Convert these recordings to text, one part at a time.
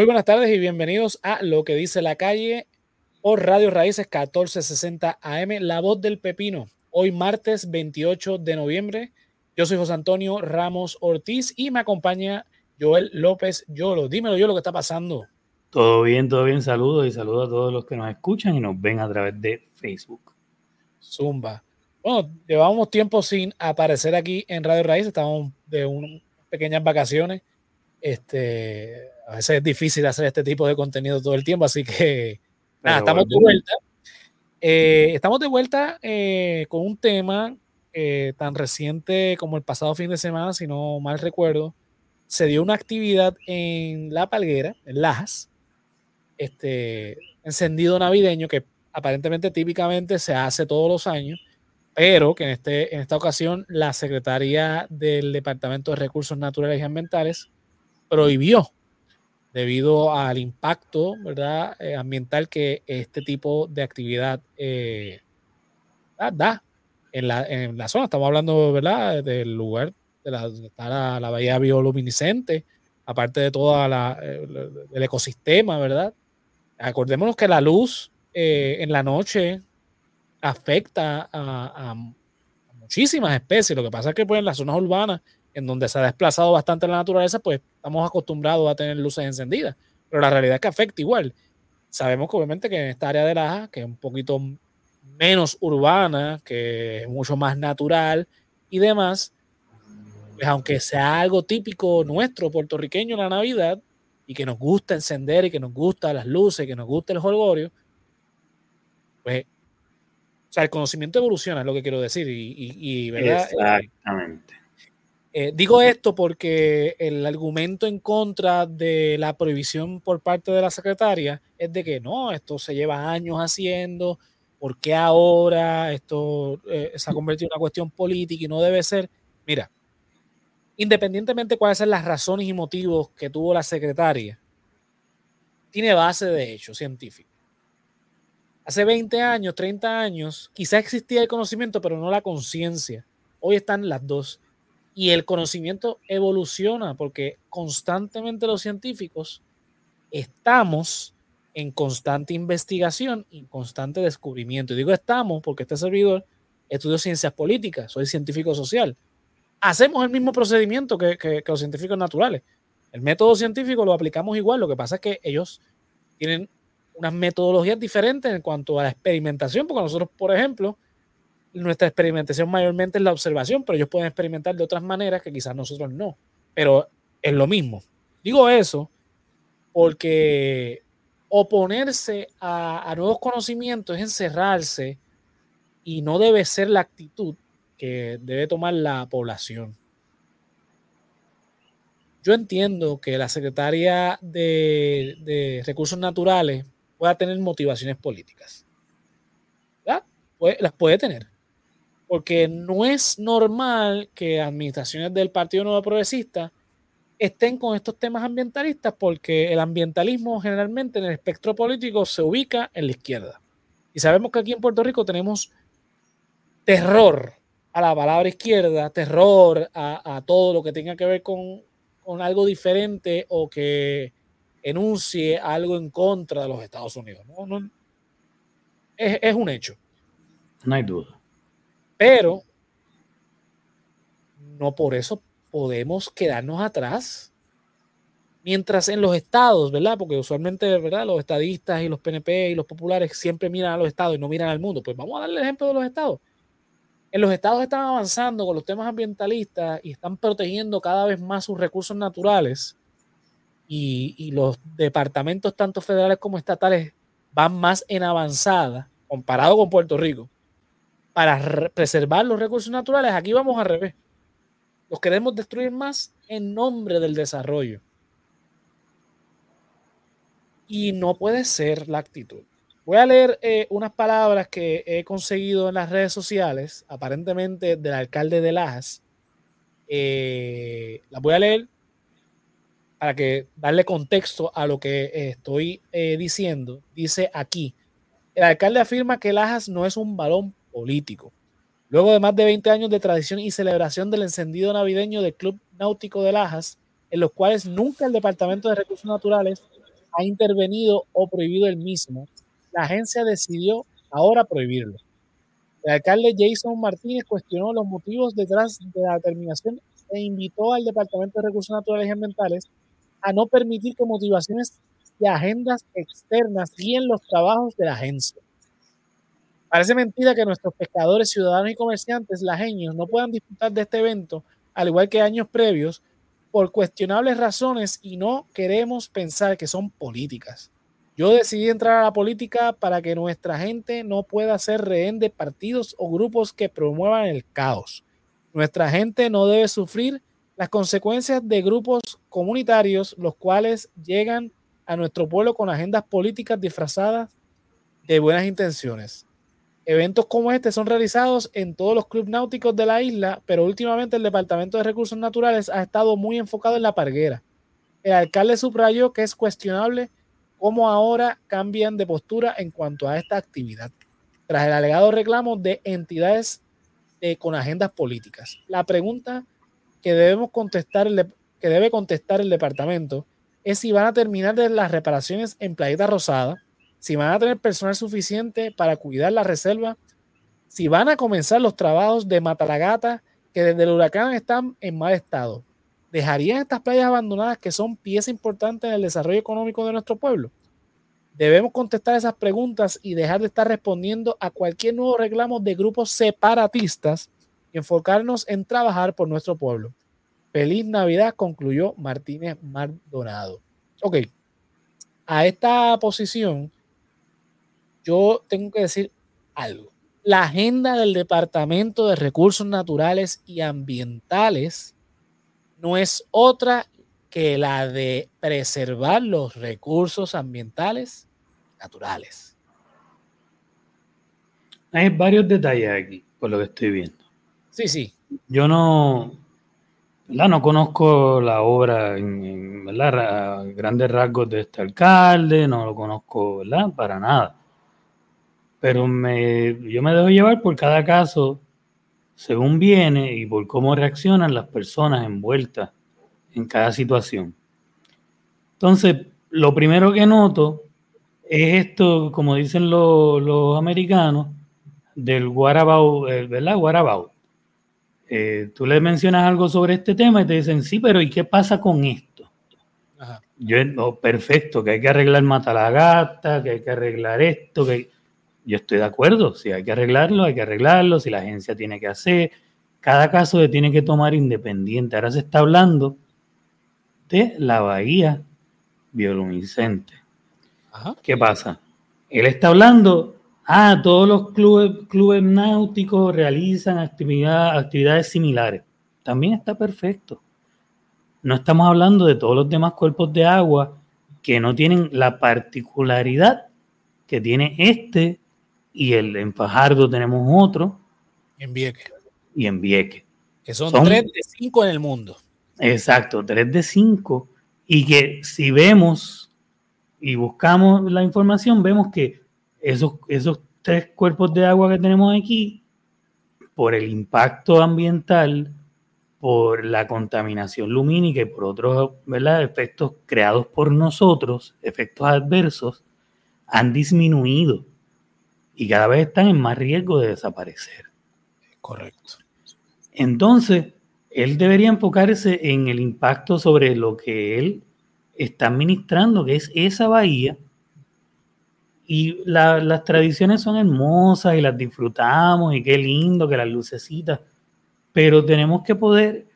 Muy buenas tardes y bienvenidos a Lo que dice la calle por Radio Raíces 1460 AM, La Voz del Pepino. Hoy martes 28 de noviembre. Yo soy José Antonio Ramos Ortiz y me acompaña Joel López Yolo. Dímelo yo lo que está pasando. Todo bien, todo bien. Saludos y saludos a todos los que nos escuchan y nos ven a través de Facebook. Zumba. Bueno, llevamos tiempo sin aparecer aquí en Radio Raíces. Estamos de unas pequeñas vacaciones. Este, a veces es difícil hacer este tipo de contenido todo el tiempo, así que nada, estamos de vuelta. Eh, estamos de vuelta eh, con un tema eh, tan reciente como el pasado fin de semana, si no mal recuerdo. Se dio una actividad en La Palguera, en Lajas, este encendido navideño que aparentemente típicamente se hace todos los años, pero que en, este, en esta ocasión la Secretaría del Departamento de Recursos Naturales y Ambientales prohibió debido al impacto ¿verdad? Eh, ambiental que este tipo de actividad eh, da, en, la, en, la, zona. Estamos hablando ¿verdad? del lugar de la, donde está la, bahía bioluminiscente, aparte de todo el ecosistema, ¿verdad? Acordémonos que la luz eh, en la noche afecta a, a, muchísimas especies. Lo que pasa es que pues, en las zonas urbanas en donde se ha desplazado bastante la naturaleza, pues estamos acostumbrados a tener luces encendidas. Pero la realidad es que afecta igual. Sabemos que obviamente que en esta área de Laja, que es un poquito menos urbana, que es mucho más natural y demás, pues aunque sea algo típico nuestro, puertorriqueño la Navidad, y que nos gusta encender y que nos gusta las luces, que nos gusta el holgorio, pues, o sea, el conocimiento evoluciona, es lo que quiero decir, y, ¿verdad? Exactamente. Eh, digo esto porque el argumento en contra de la prohibición por parte de la secretaria es de que no, esto se lleva años haciendo, ¿por qué ahora esto eh, se ha convertido en una cuestión política y no debe ser? Mira, independientemente de cuáles sean las razones y motivos que tuvo la secretaria, tiene base de hecho científico. Hace 20 años, 30 años, quizá existía el conocimiento, pero no la conciencia. Hoy están las dos y el conocimiento evoluciona porque constantemente los científicos estamos en constante investigación y constante descubrimiento. Y digo estamos porque este servidor estudió ciencias políticas, soy científico social. Hacemos el mismo procedimiento que, que, los científicos naturales. El método científico lo aplicamos igual, lo que pasa es que ellos tienen unas metodologías diferentes en cuanto a la experimentación, porque nosotros, por ejemplo, nuestra experimentación mayormente es la observación, pero ellos pueden experimentar de otras maneras que quizás nosotros no. Pero es lo mismo. Digo eso porque oponerse a, nuevos conocimientos es encerrarse y no debe ser la actitud que debe tomar la población. Yo entiendo que la secretaria de, Recursos Naturales pueda tener motivaciones políticas. las puede tener porque no es normal que administraciones del Partido Nuevo Progresista estén con estos temas ambientalistas, porque el ambientalismo generalmente en el espectro político se ubica en la izquierda. Y sabemos que aquí en Puerto Rico tenemos terror a la palabra izquierda, terror a, todo lo que tenga que ver con, algo diferente o que enuncie algo en contra de los Estados Unidos. es, es un hecho. No hay duda. Pero no por eso podemos quedarnos atrás. Mientras en los estados, ¿verdad? Porque usualmente, ¿verdad? Los estadistas y los PNP y los populares siempre miran a los estados y no miran al mundo. Pues vamos a darle el ejemplo de los estados. En los estados están avanzando con los temas ambientalistas y están protegiendo cada vez más sus recursos naturales. Y, y los departamentos, tanto federales como estatales, van más en avanzada comparado con Puerto Rico para preservar los recursos naturales, aquí vamos al revés. Los queremos destruir más en nombre del desarrollo. Y no puede ser la actitud. Voy a leer eh, unas palabras que he conseguido en las redes sociales, aparentemente del alcalde de Lajas. Eh, las voy a leer para que darle contexto a lo que eh, estoy diciendo. Dice aquí, el alcalde afirma que Lajas no es un balón político. Luego de más de 20 años de tradición y celebración del encendido navideño del Club Náutico de Lajas, en los cuales nunca el Departamento de Recursos Naturales ha intervenido o prohibido el mismo, la agencia decidió ahora prohibirlo. El alcalde Jason Martínez cuestionó los motivos detrás de la determinación e invitó al Departamento de Recursos Naturales y Ambientales a no permitir que motivaciones y agendas externas guíen los trabajos de la agencia. Parece mentira que nuestros pescadores, ciudadanos y comerciantes lajeños no puedan disfrutar de este evento, al igual que años previos, por cuestionables razones y no queremos pensar que son políticas. Yo decidí entrar a la política para que nuestra gente no pueda ser rehén de partidos o grupos que promuevan el caos. Nuestra gente no debe sufrir las consecuencias de grupos comunitarios, los cuales llegan a nuestro pueblo con agendas políticas disfrazadas de buenas intenciones. Eventos como este son realizados en todos los clubes náuticos de la isla, pero últimamente el Departamento de Recursos Naturales ha estado muy enfocado en la parguera. El alcalde subrayó que es cuestionable cómo ahora cambian de postura en cuanto a esta actividad, tras el alegado reclamo de entidades con agendas políticas. La pregunta que debemos contestar, que debe contestar el departamento es si van a terminar las reparaciones en Playeta Rosada, si van a tener personal suficiente para cuidar la reserva, si van a comenzar los trabajos de Matalagata, que desde el huracán están en mal estado. ¿Dejarían estas playas abandonadas que son pieza importante en el desarrollo económico de nuestro pueblo? Debemos contestar esas preguntas y dejar de estar respondiendo a cualquier nuevo reclamo de grupos separatistas y enfocarnos en trabajar por nuestro pueblo. Feliz Navidad, concluyó Martínez Maldonado. Ok, a esta posición yo tengo que decir algo. La agenda del Departamento de Recursos Naturales y Ambientales no es otra que la de preservar los recursos ambientales naturales. Hay varios detalles aquí, por lo que estoy viendo. Sí, sí. Yo no, no conozco la obra en, grandes rasgos de este alcalde, no lo conozco ¿verdad? para nada. Pero me, yo me dejo llevar por cada caso según viene y por cómo reaccionan las personas envueltas en cada situación. Entonces, lo primero que noto es esto, como dicen los, americanos, del what ¿verdad? What eh, tú le mencionas algo sobre este tema y te dicen, sí, pero ¿y qué pasa con esto? Yo, oh, perfecto, que hay que arreglar Matalagata, que hay que arreglar esto, que yo estoy de acuerdo, si hay que arreglarlo, hay que arreglarlo, si la agencia tiene que hacer, cada caso se tiene que tomar independiente. Ahora se está hablando de la bahía bioluminiscente. ¿Qué pasa? Él está hablando, ah, todos los clubes, clubes náuticos realizan actividades similares. También está perfecto. No estamos hablando de todos los demás cuerpos de agua que no tienen la particularidad que tiene este y el en Fajardo tenemos otro. En Vieque. Y en Vieque. Que son, son tres de cinco en el mundo. Exacto, 3 de 5. Y que si vemos y buscamos la información, vemos que esos, esos tres cuerpos de agua que tenemos aquí, por el impacto ambiental, por la contaminación lumínica y por otros ¿verdad? efectos creados por nosotros, efectos adversos, han disminuido y cada vez están en más riesgo de desaparecer. Correcto. Entonces, él debería enfocarse en el impacto sobre lo que él está administrando, que es esa bahía. Y las tradiciones son hermosas y las disfrutamos y qué lindo que las lucecitas, pero tenemos que poder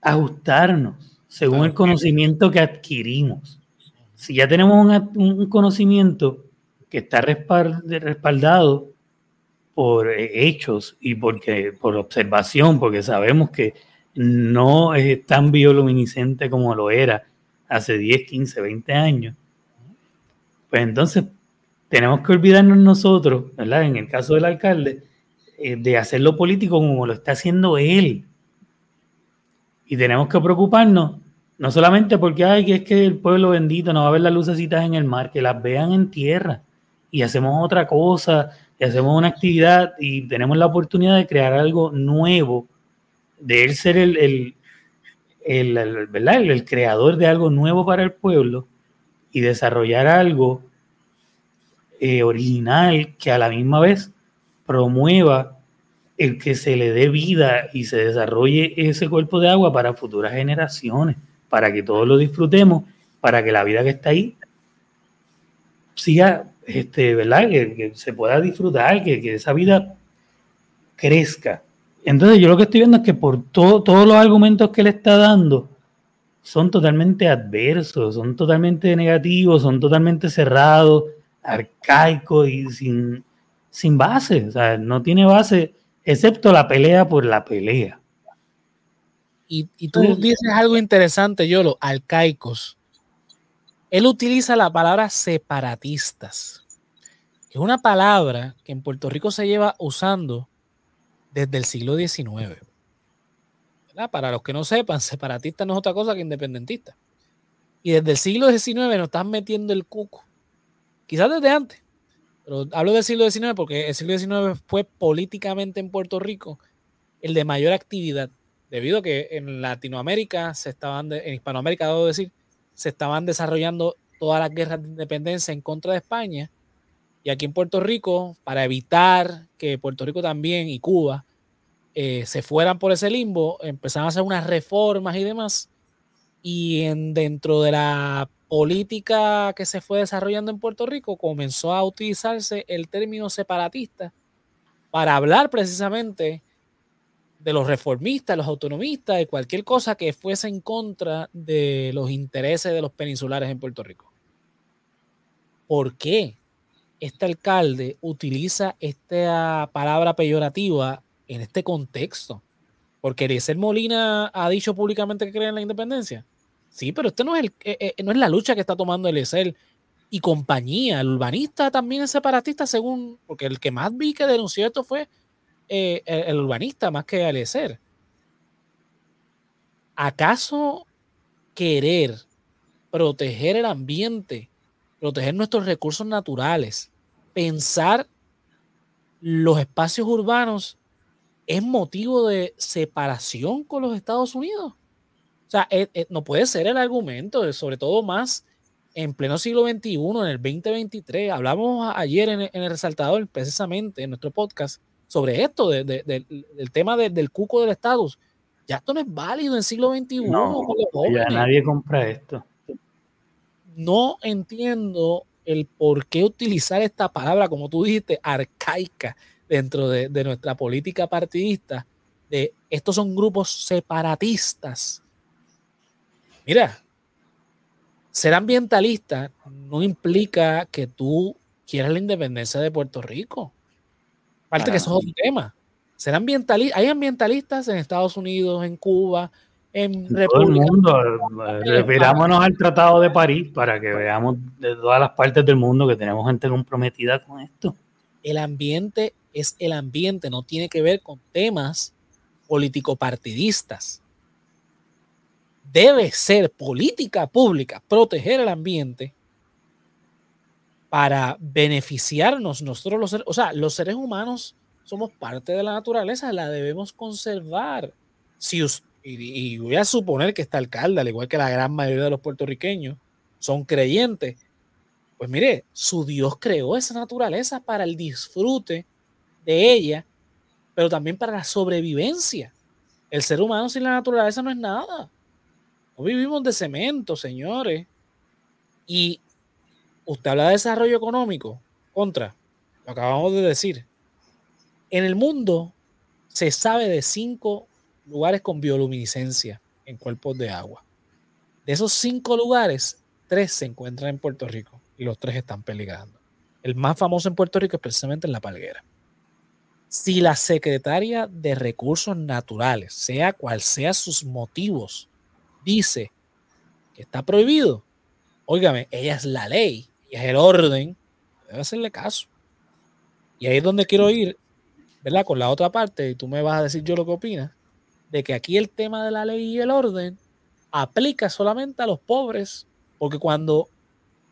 ajustarnos según el conocimiento que adquirimos. Si ya tenemos un, conocimiento que está respaldado por eh, hechos y porque, por observación, porque sabemos que no es tan bioluminiscente como lo era hace 10, 15, 20 años, pues entonces tenemos que olvidarnos nosotros, ¿verdad? En el caso del alcalde, eh, de hacerlo político como lo está haciendo él. Y tenemos que preocuparnos, no solamente porque hay que es que el pueblo bendito no va a ver las lucecitas en el mar, que las vean en tierra y hacemos otra cosa hacemos una actividad y tenemos la oportunidad de crear algo nuevo, de él ser el, el, el, el creador de algo nuevo para el pueblo, y desarrollar algo eh, original que a la misma vez promueva el que se le dé vida y se desarrolle ese cuerpo de agua para futuras generaciones, para que todos lo disfrutemos, para que la vida que está ahí siga, este, ¿verdad? Que, se pueda disfrutar, que, que, esa vida crezca. Entonces yo lo que estoy viendo es que por todo, todos los argumentos que le está dando son totalmente adversos, son totalmente negativos, son totalmente cerrados, arcaicos y sin, sin base. O sea, no tiene base excepto la pelea por la pelea. Y, y tú dices algo interesante, Yolo, arcaicos. Él utiliza la palabra separatistas, que es una palabra que en Puerto Rico se lleva usando desde el siglo XIX. Para los que no sepan, separatista no es otra cosa que independentista. Y desde el siglo XIX nos están metiendo el cuco. Quizás desde antes, pero hablo del siglo XIX porque el siglo XIX fue políticamente en Puerto Rico el de mayor actividad, debido a que en Latinoamérica se estaban, en Hispanoamérica, debo decir, se estaban desarrollando todas las guerras de independencia en contra de España. Y aquí en Puerto Rico, para evitar que Puerto Rico también y Cuba eh, se fueran por ese limbo, empezaron a hacer unas reformas y demás. Y en, dentro de la política que se fue desarrollando en Puerto Rico, comenzó a utilizarse el término separatista para hablar precisamente de los reformistas, los autonomistas, de cualquier cosa que fuese en contra de los intereses de los peninsulares en Puerto Rico. ¿Por qué este alcalde utiliza esta palabra peyorativa en este contexto? Porque Eliezer Molina ha dicho públicamente que cree en la independencia. Sí, pero este no es, el, eh, eh, no es la lucha que está tomando Eliezer y compañía. El urbanista también es separatista, según, porque el que más vi que denunció esto fue eh, el, urbanista más que Alecer. ¿Acaso querer proteger el ambiente, proteger nuestros recursos naturales, pensar los espacios urbanos es motivo de separación con los Estados Unidos? O sea, eh, eh, no puede ser el argumento, sobre todo más en pleno siglo XXI, en el 2023. Hablamos ayer en el resaltador, precisamente en nuestro podcast, sobre esto, del tema del cuco del estatus. Ya esto no es válido en el siglo XXI. No, ya nadie compra esto. No entiendo el por qué utilizar esta palabra, como tú dijiste, arcaica dentro de, nuestra política partidista, de estos son grupos separatistas. Mira, ser ambientalista no implica que tú quieras la independencia de Puerto Rico. Aparte que eso es otro tema. ¿Serán ambientalistas? Hay ambientalistas en Estados Unidos, en Cuba, en República. Todo el mundo. Eh, refirámonos al Tratado de París para que veamos de todas las partes del mundo que tenemos gente comprometida con esto. El ambiente es el ambiente, no tiene que ver con temas político-partidistas. Debe ser política pública proteger el ambiente para beneficiarnos nosotros los seres, o sea, los seres humanos somos parte de la naturaleza, la debemos conservar. Si y, voy a suponer que este alcalde, al igual que la gran mayoría de los puertorriqueños, son creyentes, pues mire, su Dios creó esa naturaleza para el disfrute de ella, pero también para la sobrevivencia. El ser humano sin la naturaleza no es nada. No vivimos de cemento, señores. Y usted habla de desarrollo económico, contra, lo acabamos de decir. En el mundo se sabe de cinco lugares con bioluminiscencia en cuerpos de agua. De esos cinco lugares, tres se encuentran en Puerto Rico y los tres están peligrando. El más famoso en Puerto Rico es precisamente en La Palguera. Si la secretaria de Recursos Naturales, sea cual sea sus motivos, dice que está prohibido, óigame, ella es la ley y es el orden, debe hacerle caso. Y ahí es donde quiero ir, ¿verdad? Con la otra parte, y tú me vas a decir yo lo que opinas, de que aquí el tema de la ley y el orden aplica solamente a los pobres, porque cuando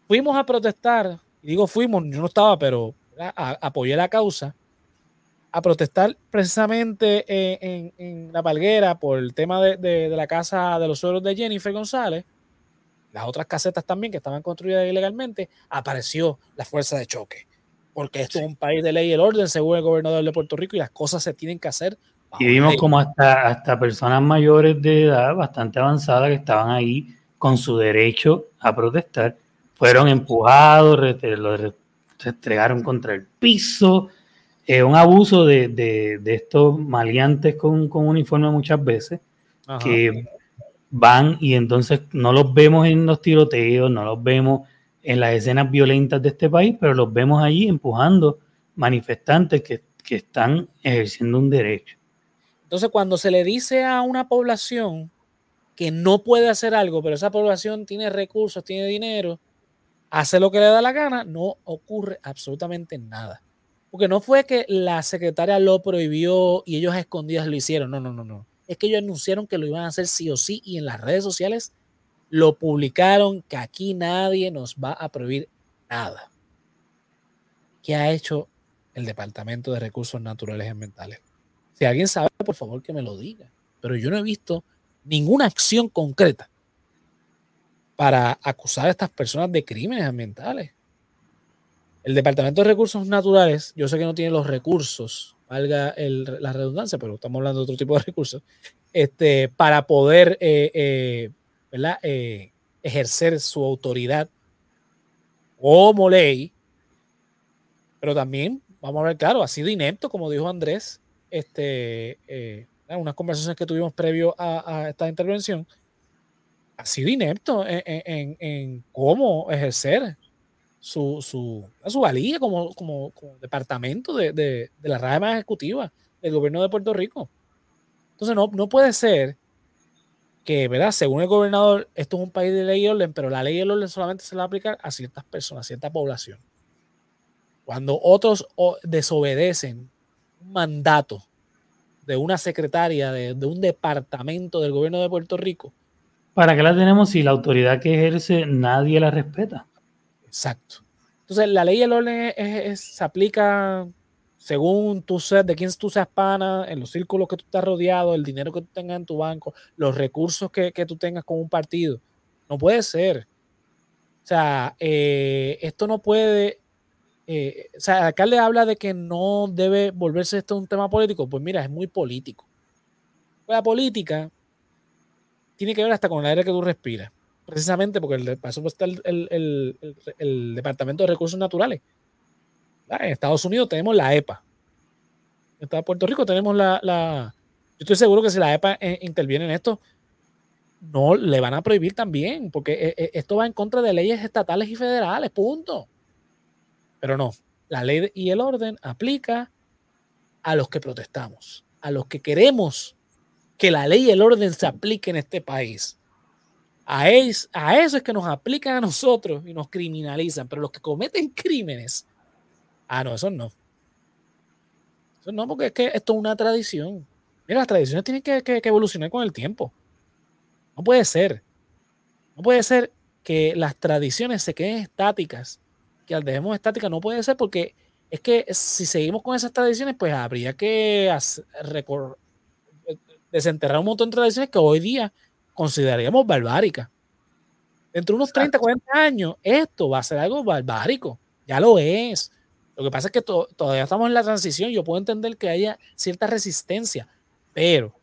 fuimos a protestar, digo fuimos, yo no estaba, pero apoyé la causa, a protestar precisamente en, la palguera por el tema de, la casa de los suelos de Jennifer González, las otras casetas también que estaban construidas ilegalmente, apareció la fuerza de choque. Porque esto es un país de ley y el orden, según el gobernador de Puerto Rico, y las cosas se tienen que hacer. Y vimos como hasta, hasta personas mayores de edad, bastante avanzadas, que estaban ahí con su derecho a protestar, fueron empujados, los restregaron contra el piso. Es un abuso de, de, estos maleantes con, con uniforme muchas veces, que van y entonces no los vemos en los tiroteos, no los vemos en las escenas violentas de este país, pero los vemos allí empujando manifestantes que, que están ejerciendo un derecho. Entonces, cuando se le dice a una población que no puede hacer algo, pero esa población tiene recursos, tiene dinero, hace lo que le da la gana, no ocurre absolutamente nada. Porque no fue que la secretaria lo prohibió y ellos a escondidas lo hicieron. No, no, no, no es que ellos anunciaron que lo iban a hacer sí o sí y en las redes sociales lo publicaron que aquí nadie nos va a prohibir nada. ¿Qué ha hecho el Departamento de Recursos Naturales y Ambientales? Si alguien sabe, por favor que me lo diga. Pero yo no he visto ninguna acción concreta para acusar a estas personas de crímenes ambientales. El Departamento de Recursos Naturales, yo sé que no tiene los recursos valga la redundancia, pero estamos hablando de otro tipo de recursos, este, para poder eh, eh, eh, ejercer su autoridad como ley, pero también, vamos a ver, claro, ha sido inepto, como dijo Andrés, este, en unas conversaciones que tuvimos previo a, esta intervención, ha sido inepto en cómo ejercer su, su, su valía como, como, departamento de, de, de, la rama ejecutiva del gobierno de Puerto Rico. Entonces no, no puede ser que, ¿verdad? Según el gobernador, esto es un país de ley y orden, pero la ley y el orden solamente se va a aplicar a ciertas personas, a cierta población. Cuando otros desobedecen un mandato de una secretaria de, de, un departamento del gobierno de Puerto Rico. ¿Para qué la tenemos si la autoridad que ejerce nadie la respeta? Exacto. Entonces, la ley y el orden se aplica según tú seas, de quién tú seas pana, en los círculos que tú estás rodeado, el dinero que tú tengas en tu banco, los recursos que, tú tengas con un partido. No puede ser. O sea, eh, esto no puede. Eh, o sea, el alcalde habla de que no debe volverse esto un tema político. Pues mira, es muy político. La política tiene que ver hasta con el aire que tú respiras precisamente porque el, para está el, Departamento de Recursos Naturales. En Estados Unidos tenemos la EPA. En Puerto Rico tenemos la, Yo estoy seguro que si la EPA eh, interviene en esto, no le van a prohibir también, porque eh, eh, esto va en contra de leyes estatales y federales, punto. Pero no, la ley y el orden aplica a los que protestamos, a los que queremos que la ley y el orden se aplique en este país. A, eso es que nos aplican a nosotros y nos criminalizan, pero los que cometen crímenes, ah, no, eso no. Eso no, porque es que esto es una tradición. Mira, las tradiciones tienen que, evolucionar con el tiempo. No puede ser. No puede ser que las tradiciones se queden estáticas, que las dejemos estáticas, no puede ser porque es que si seguimos con esas tradiciones, pues habría que desenterrar un montón de tradiciones que hoy día consideraríamos barbárica. Dentro de unos 30, 40 años, esto va a ser algo barbárico. Ya lo es. Lo que pasa es que todavía estamos en la transición. Yo puedo entender que haya cierta resistencia, pero.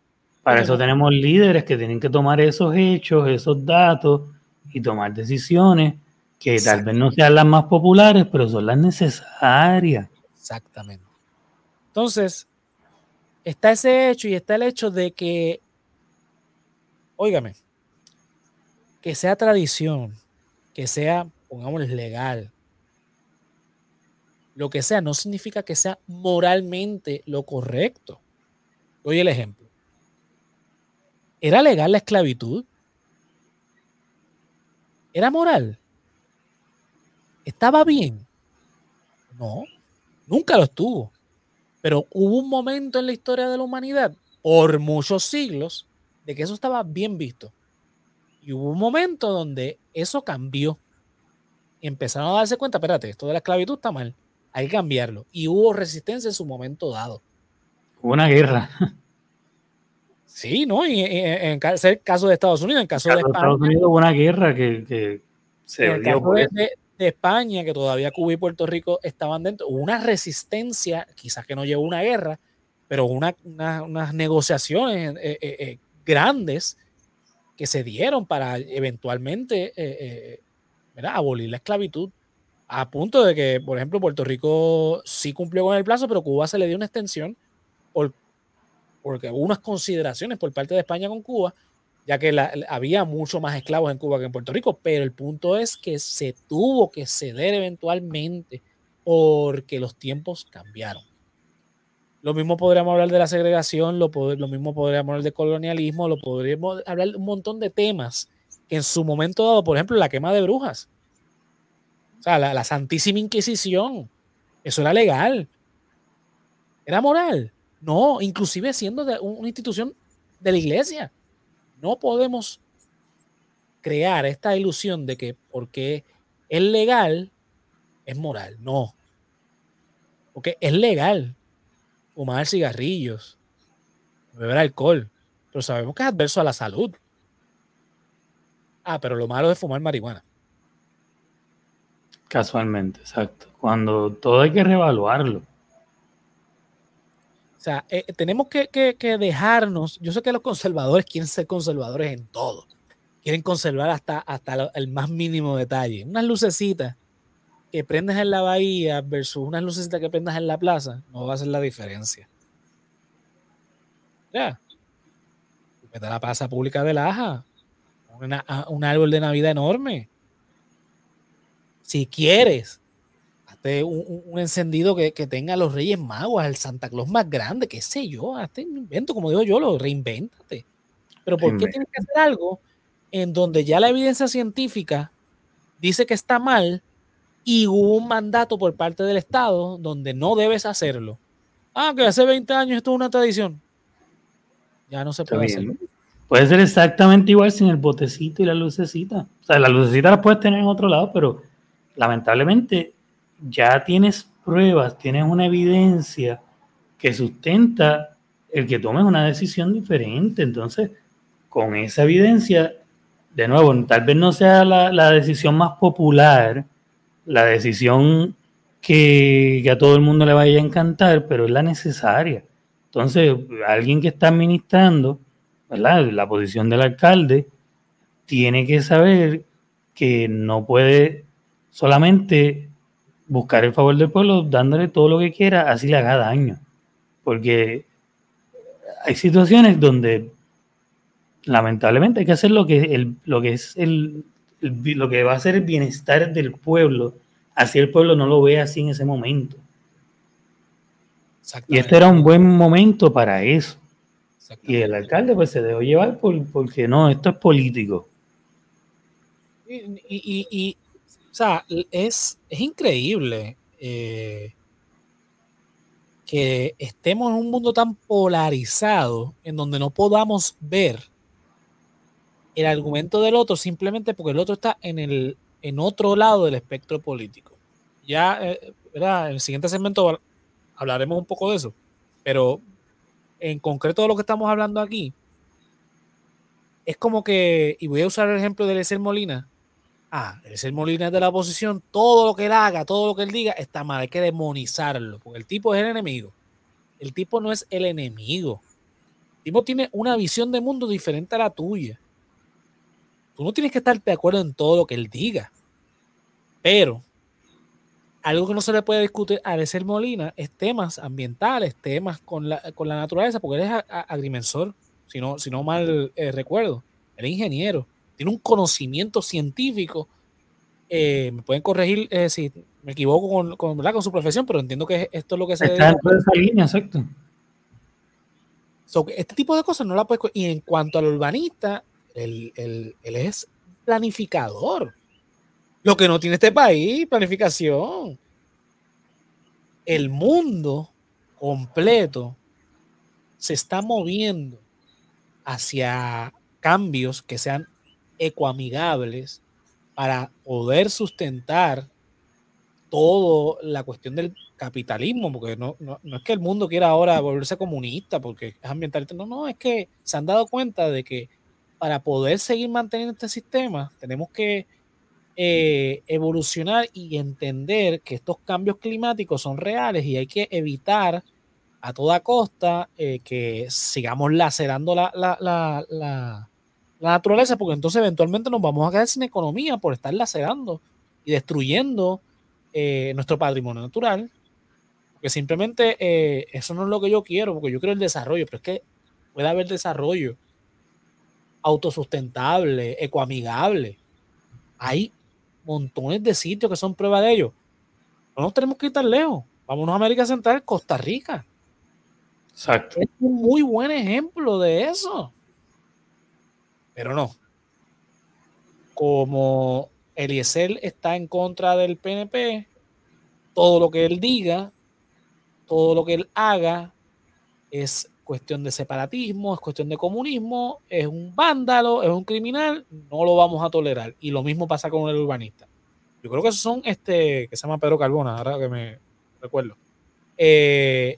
Para eso tenemos líderes que tienen que tomar esos hechos, esos datos y tomar decisiones que tal vez no sean las más populares, pero son las necesarias. Exactamente. Entonces, está ese hecho y está el hecho de que óigame, que sea tradición, que sea, pongámosle, legal, lo que sea, no significa que sea moralmente lo correcto. Oye el ejemplo. ¿Era legal la esclavitud? ¿Era moral? ¿Estaba bien? No, nunca lo estuvo. Pero hubo un momento en la historia de la humanidad, por muchos siglos, de que eso estaba bien visto. Y hubo un momento donde eso cambió. Y empezaron a darse cuenta, espérate, esto de la esclavitud está mal, hay que cambiarlo. Y hubo resistencia en su momento dado. Hubo una guerra. Sí, ¿no? Y en, el caso de Estados Unidos, en caso, de España. Estados Unidos hubo una guerra que, se en dio de, España, que todavía Cuba y Puerto Rico estaban dentro, hubo una resistencia, quizás que no llevó una guerra, pero una, unas negociaciones eh, eh, eh, grandes que se dieron para eventualmente abolir la esclavitud. A punto de que, por ejemplo, Puerto Rico sí cumplió con el plazo, pero Cuba se le dio una extensión por, porque hubo unas consideraciones por parte de España con Cuba, ya que había mucho más esclavos en Cuba que en Puerto Rico, pero el punto es que se tuvo que ceder eventualmente porque los tiempos cambiaron. Lo mismo podríamos hablar de la segregación, lo, lo mismo podríamos hablar de colonialismo, lo podríamos hablar de un montón de temas que en su momento dado, por ejemplo, la quema de brujas. O sea, la, Santísima Inquisición. Eso era legal. Era moral. No, inclusive siendo de una institución de la iglesia. No podemos crear esta ilusión de que porque es legal, es moral. No. Porque es legal fumar cigarrillos, beber alcohol, pero sabemos que es adverso a la salud. Ah, pero lo malo es fumar marihuana. Casualmente, exacto. Cuando todo hay que reevaluarlo. O sea, eh, tenemos que, dejarnos. Yo sé que los conservadores quieren ser conservadores en todo. Quieren conservar hasta, hasta el más mínimo detalle. Unas lucecitas que prendas en la bahía versus unas lucecitas que prendas en la plaza, no va a ser la diferencia. Ya. Vete la plaza pública de Laja. un árbol de Navidad enorme. Si quieres, hazte un, encendido que, tenga los Reyes Magos, el Santa Claus más grande, qué sé yo, hazte un invento, como digo yo, lo reinvéntate. Pero ¿por qué tienes que hacer algo en donde ya la evidencia científica dice que está mal y hubo un mandato por parte del Estado donde no debes hacerlo. Ah, que hace 20 años esto es una tradición. Ya no se puede hacer. Puede ser exactamente igual sin el botecito y la lucecita. O sea, la lucecita la puedes tener en otro lado, pero lamentablemente ya tienes pruebas, tienes una evidencia que sustenta el que tomes una decisión diferente. Entonces, con esa evidencia, de nuevo, tal vez no sea la, la decisión más popular, la decisión que, a todo el mundo le vaya a encantar, pero es la necesaria. Entonces, alguien que está administrando, ¿verdad? La posición del alcalde, tiene que saber que no puede solamente buscar el favor del pueblo dándole todo lo que quiera, así le haga daño. Porque hay situaciones donde lamentablemente hay que hacer lo que, lo que es el, lo que va a ser el bienestar del pueblo, así el pueblo no lo ve así en ese momento. Y este era un buen momento para eso. Y el alcalde pues se dejó llevar por, porque no, esto es político. Y, o sea, es, es increíble eh, que estemos en un mundo tan polarizado en donde no podamos ver el argumento del otro simplemente porque el otro está en, el, en otro lado del espectro político. Ya, eh, en el siguiente segmento hablaremos un poco de eso, pero en concreto de lo que estamos hablando aquí, es como que, y voy a usar el ejemplo de Eliezer Molina. Ah, Eliezer Molina es de la oposición, todo lo que él haga, todo lo que él diga está mal, hay que demonizarlo, porque el tipo es el enemigo. El tipo no es el enemigo. El tipo tiene una visión de mundo diferente a la tuya. Tú no tienes que estar de acuerdo en todo lo que él diga. Pero algo que no se le puede discutir a Arecer Molina es temas ambientales, temas con la, con la naturaleza, porque él es agrimensor, si no, si no mal eh, recuerdo. Él es ingeniero, tiene un conocimiento científico. Eh, me pueden corregir eh, si me equivoco con, con, con, su profesión, pero entiendo que esto es lo que se. Está en esa línea, exacto. este tipo de cosas no la puedes. Y en cuanto al urbanista, él, es planificador. Lo que no tiene este país, planificación. El mundo completo se está moviendo hacia cambios que sean ecoamigables para poder sustentar todo la cuestión del capitalismo, porque no, no, es que el mundo quiera ahora volverse comunista, porque es ambientalista, no, no, es que se han dado cuenta de que para poder seguir manteniendo este sistema tenemos que eh, evolucionar y entender que estos cambios climáticos son reales y hay que evitar a toda costa eh, que sigamos lacerando la, la, la, la, naturaleza, porque entonces eventualmente nos vamos a quedar sin economía por estar lacerando y destruyendo eh, nuestro patrimonio natural. Porque simplemente eso no es lo que yo quiero, porque yo quiero el desarrollo, pero es que puede haber desarrollo autosustentable, ecoamigable. Hay montones de sitios que son prueba de ello. No nos tenemos que ir tan lejos. Vámonos a América Central, Costa Rica. Exacto. Es un muy buen ejemplo de eso. Pero no. Como Eliezer está en contra del PNP, todo lo que él diga, todo lo que él haga es cuestión de separatismo, es cuestión de comunismo, es un vándalo, es un criminal, no lo vamos a tolerar. Y lo mismo pasa con el urbanista. Yo creo que esos son este, que se llama Pedro Carbona, ahora que me recuerdo. Eh,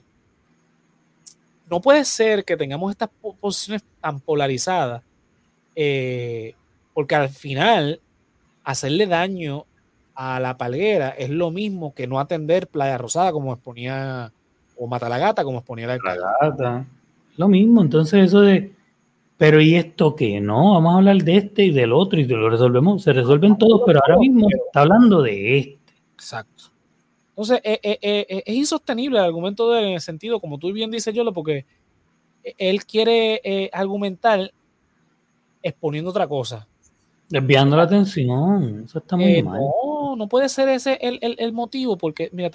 no puede ser que tengamos estas posiciones tan polarizadas, eh, porque al final hacerle daño a la palguera es lo mismo que no atender Playa Rosada como exponía, o Matalagata como exponía la Gata. Lo mismo, entonces eso de, pero ¿y esto qué? No, vamos a hablar de este y del otro y lo resolvemos, se resuelven todos, pero ahora mismo está hablando de este. Exacto. Entonces, eh, eh, eh, es insostenible el argumento de, en el sentido, como tú bien dices, Yolo, porque él quiere argumentar exponiendo otra cosa. Desviando la atención, eso está muy mal. No, no puede ser ese el, motivo, porque, mira,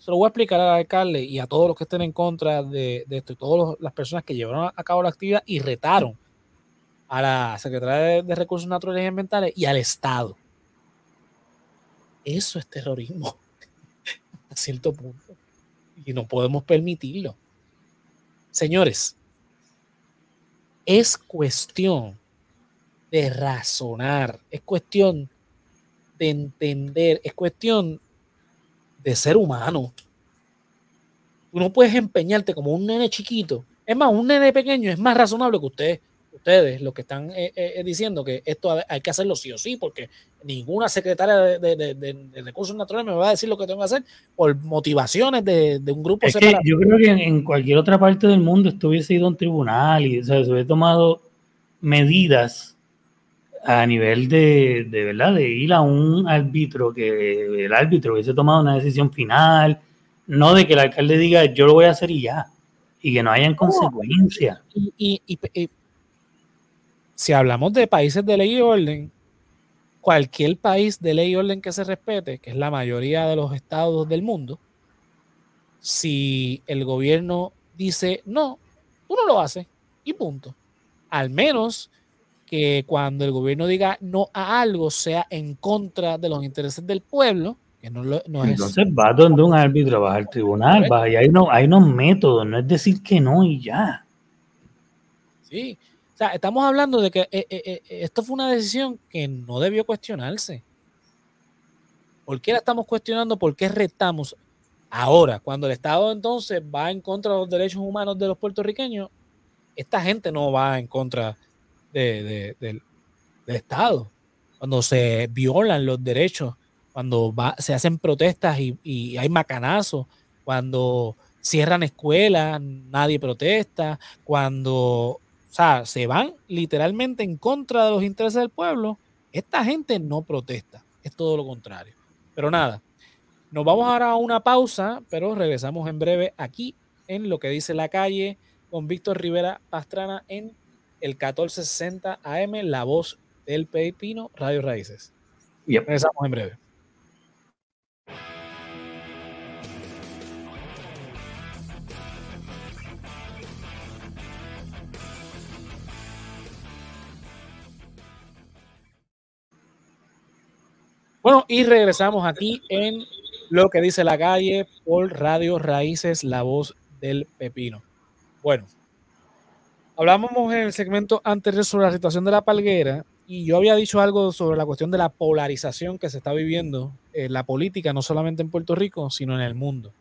se lo voy a explicar al alcalde y a todos los que estén en contra de, esto, y todas las personas que llevaron a cabo la actividad y retaron a la Secretaría de Recursos Naturales y Ambientales y al Estado. Eso es terrorismo a cierto punto. Y no podemos permitirlo. Señores, es cuestión de razonar, es cuestión de entender, es cuestión de ser humano. Tú no puedes empeñarte como un nene chiquito. Es más, un nene pequeño es más razonable que ustedes ustedes los que están eh, eh, eh, diciendo que esto hay que hacerlo sí o sí, porque ninguna secretaria de, recursos naturales me va a decir lo que tengo que hacer por motivaciones de, un grupo es Que yo creo que en, cualquier otra parte del mundo estuviese ido a un tribunal y se hubiese tomado medidas a nivel de, de verdad de ir a un árbitro que el árbitro hubiese tomado una decisión final no de que el alcalde diga yo lo voy a hacer y ya y que no hayan consecuencias y, si hablamos de países de ley y orden, cualquier país de ley y orden que se respete, que es la mayoría de los estados del mundo, si el gobierno dice no, tú no lo haces y punto. Al menos que cuando el gobierno diga no a algo sea en contra de los intereses del pueblo, que no, lo, no Entonces va donde un árbitro, va al tribunal, va, y hay, no, hay unos métodos, no es decir que no y ya. Sí, sea, estamos hablando de que eh, eh, eh, esto fue una decisión que no debió cuestionarse. ¿Por qué la estamos cuestionando? ¿Por qué retamos? Ahora, cuando el Estado entonces va en contra de los derechos humanos de los puertorriqueños, esta gente no va en contra del, Estado. Cuando se violan los derechos, cuando se hacen protestas y, y hay macanazos, cuando cierran escuelas, nadie protesta, cuando o sea, se van literalmente en contra de los intereses del pueblo. Esta gente no protesta, es todo lo contrario. Pero nada, nos vamos ahora a una pausa, pero regresamos en breve aquí en lo que dice la calle con Víctor Rivera Pastrana en el 1460 AM, la voz del Pepino Radio Raíces. Y Regresamos en breve. Bueno, y regresamos aquí en lo que dice la calle por Radio Raíces, la voz del pepino. Bueno, hablamos en el segmento anterior sobre la situación de la palguera y yo había dicho algo sobre la cuestión de la polarización que se está viviendo en la política, no solamente en Puerto Rico, sino en el mundo.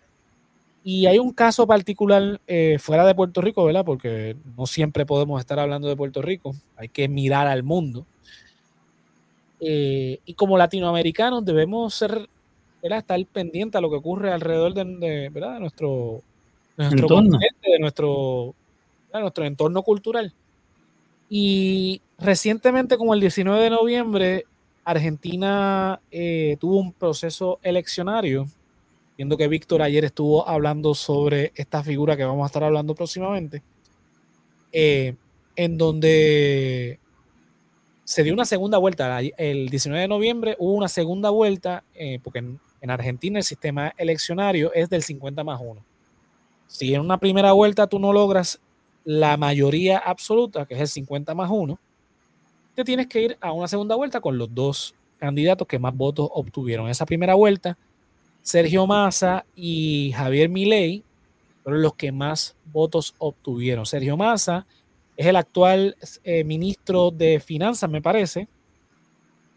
Y hay un caso particular eh, fuera de Puerto Rico, ¿verdad? Porque no siempre podemos estar hablando de Puerto Rico, hay que mirar al mundo. Eh, y como latinoamericanos debemos ser, ¿verdad? estar pendientes a lo que ocurre alrededor de, ¿verdad? nuestro, nuestro entorno, de nuestro, nuestro entorno cultural. Y recientemente, como el 19 de noviembre, Argentina eh, tuvo un proceso eleccionario viendo que Víctor ayer estuvo hablando sobre esta figura que vamos a estar hablando próximamente, eh, en donde se dio una segunda vuelta. El 19 de noviembre hubo una segunda vuelta, eh, porque en, Argentina el sistema eleccionario es del 50 más 1. Si en una primera vuelta tú no logras la mayoría absoluta, que es el 50 más 1, te tienes que ir a una segunda vuelta con los dos candidatos que más votos obtuvieron. Esa primera vuelta Sergio Massa y Javier Milei fueron los que más votos obtuvieron. Sergio Massa es el actual eh, ministro de Finanzas, me parece,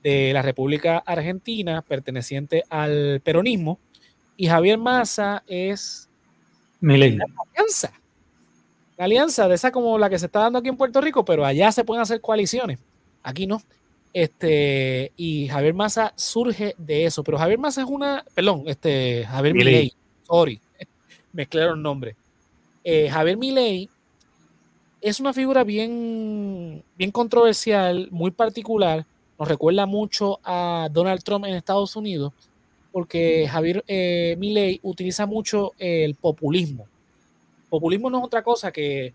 de la República Argentina, perteneciente al peronismo, y Javier Massa es Milei. La. Alianza de esa como la que se está dando aquí en Puerto Rico, pero allá se pueden hacer coaliciones. Aquí no. Este, y Javier Massa surge de eso, pero Javier Massa es una, perdón, este, Javier Milei, sorry, mezclé los nombres. Eh, Javier Milei es una figura bien, bien controversial, muy particular, nos recuerda mucho a Donald Trump en Estados Unidos, porque Javier eh, Milei utiliza mucho el populismo. Populismo no es otra cosa que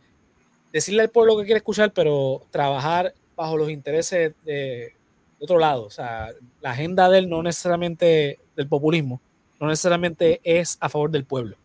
decirle al pueblo que quiere escuchar, pero trabajar bajo los intereses de, otro lado. O sea, la agenda de él no necesariamente del populismo, no necesariamente es a favor del pueblo.